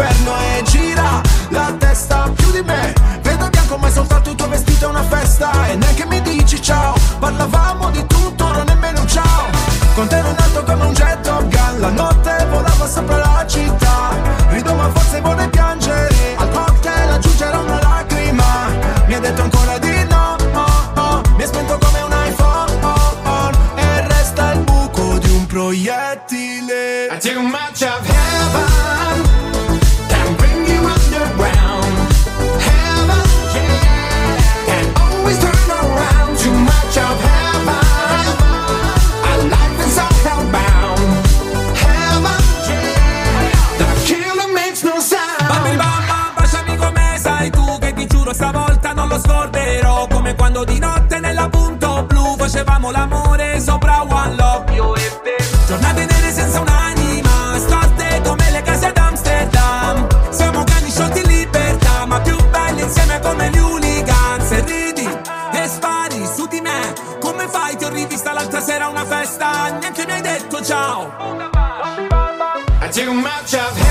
inferno e gira la testa più di me. Vedo bianco ma è soltanto il tuo vestito è una festa e neanche mi dici ciao. Parlavamo di tutto, non nemmeno un ciao. Con te ero in alto come un jet Top Gun La notte volava sopra la città Rido ma forse vorrei piangere Al cocktail aggiungerò una lacrima Mi ha detto ancora di no oh, oh. Mi è spento come un iPhone oh, oh. E resta il buco di un proiettile I take quando di notte nella punto blu. Facevamo l'amore sopra One Love. Io e te. Giornate nere senza un'anima Storte come le case ad Amsterdam. Siamo cani sciolti in libertà Ma più belli insieme come gli hooligans E ridi e spari su di me Come fai? Ti ho rivista l'altra sera a una festa. Neanche mi hai detto ciao. I too much of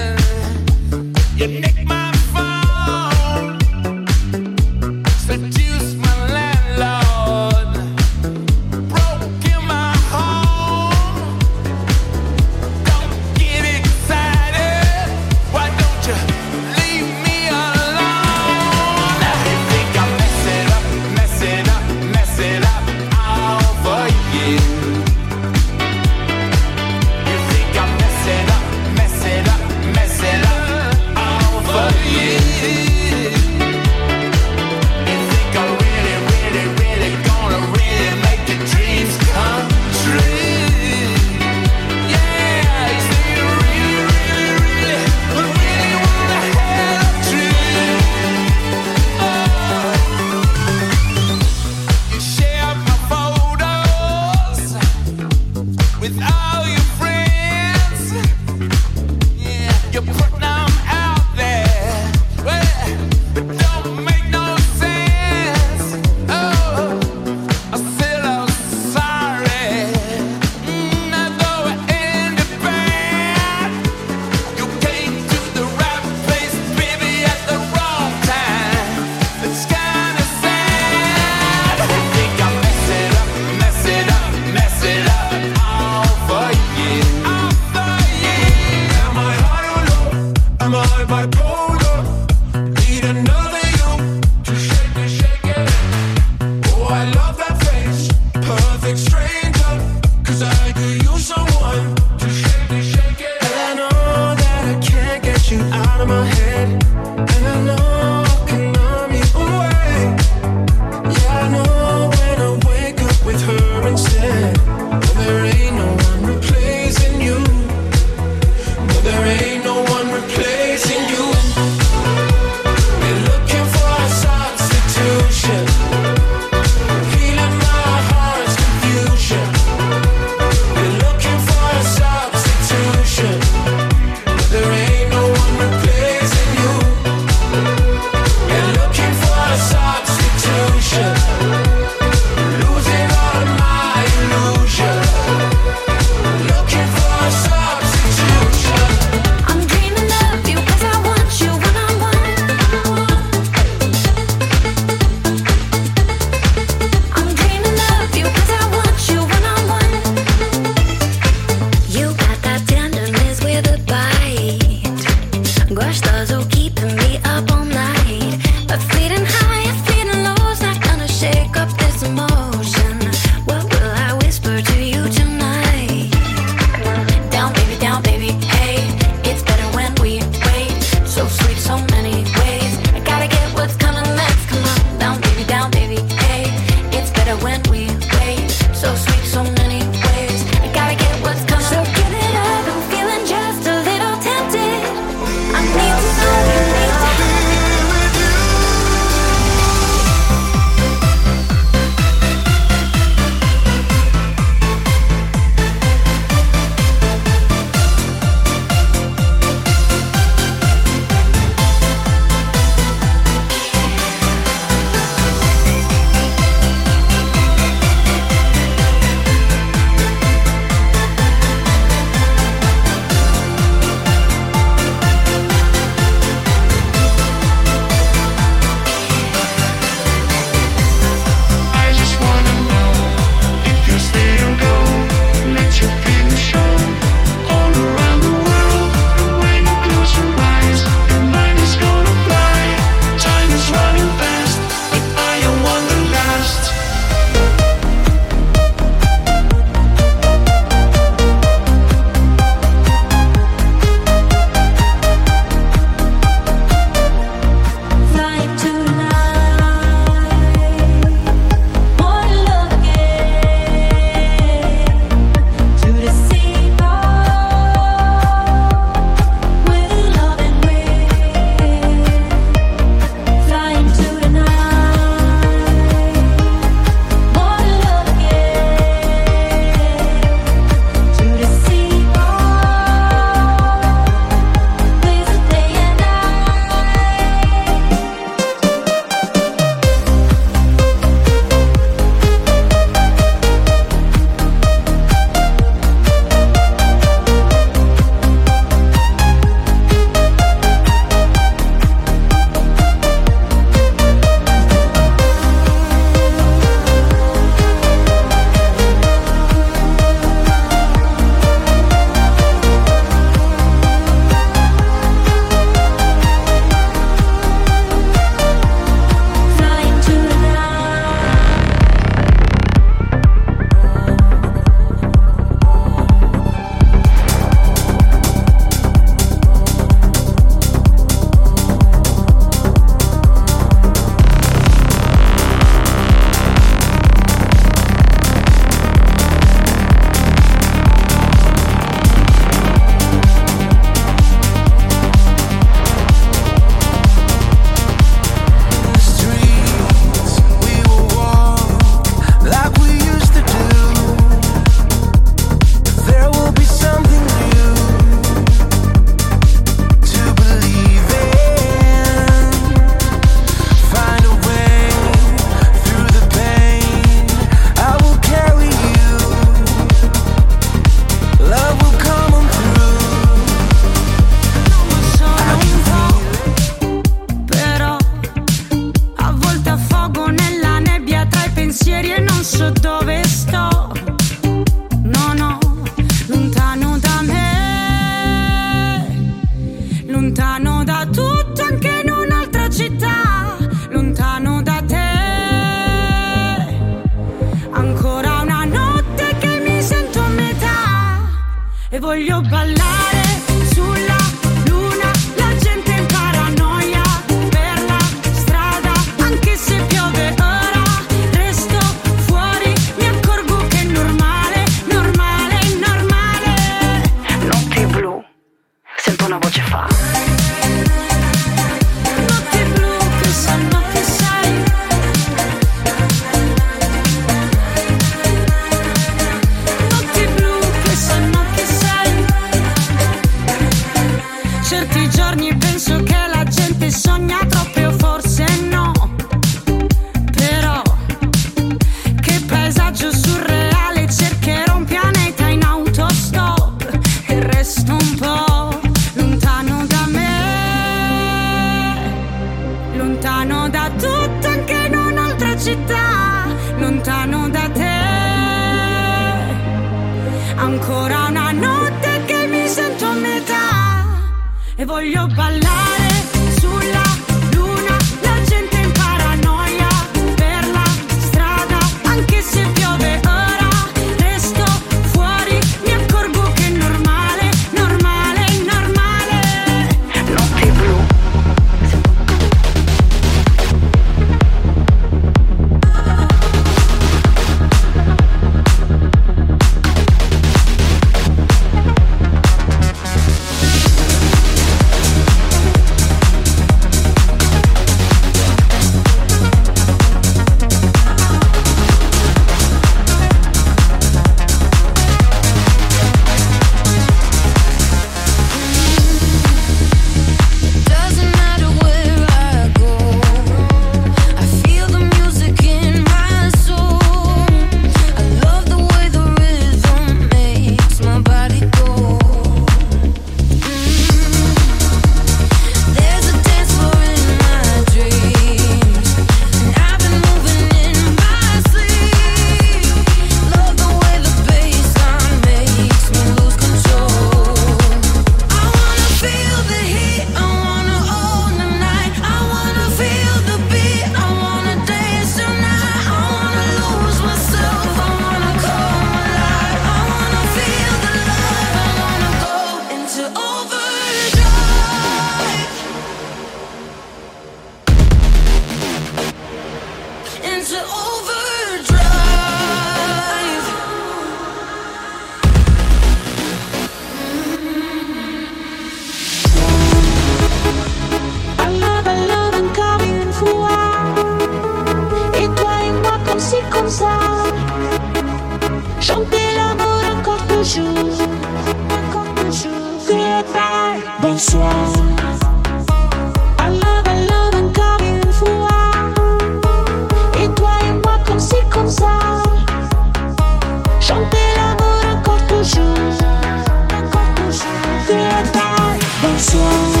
soir.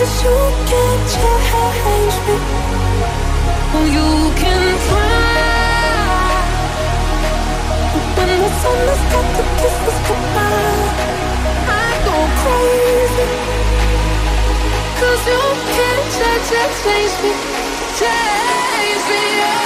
Cause you can't change me. You can when the sun to I go you can't change, change me. Change me.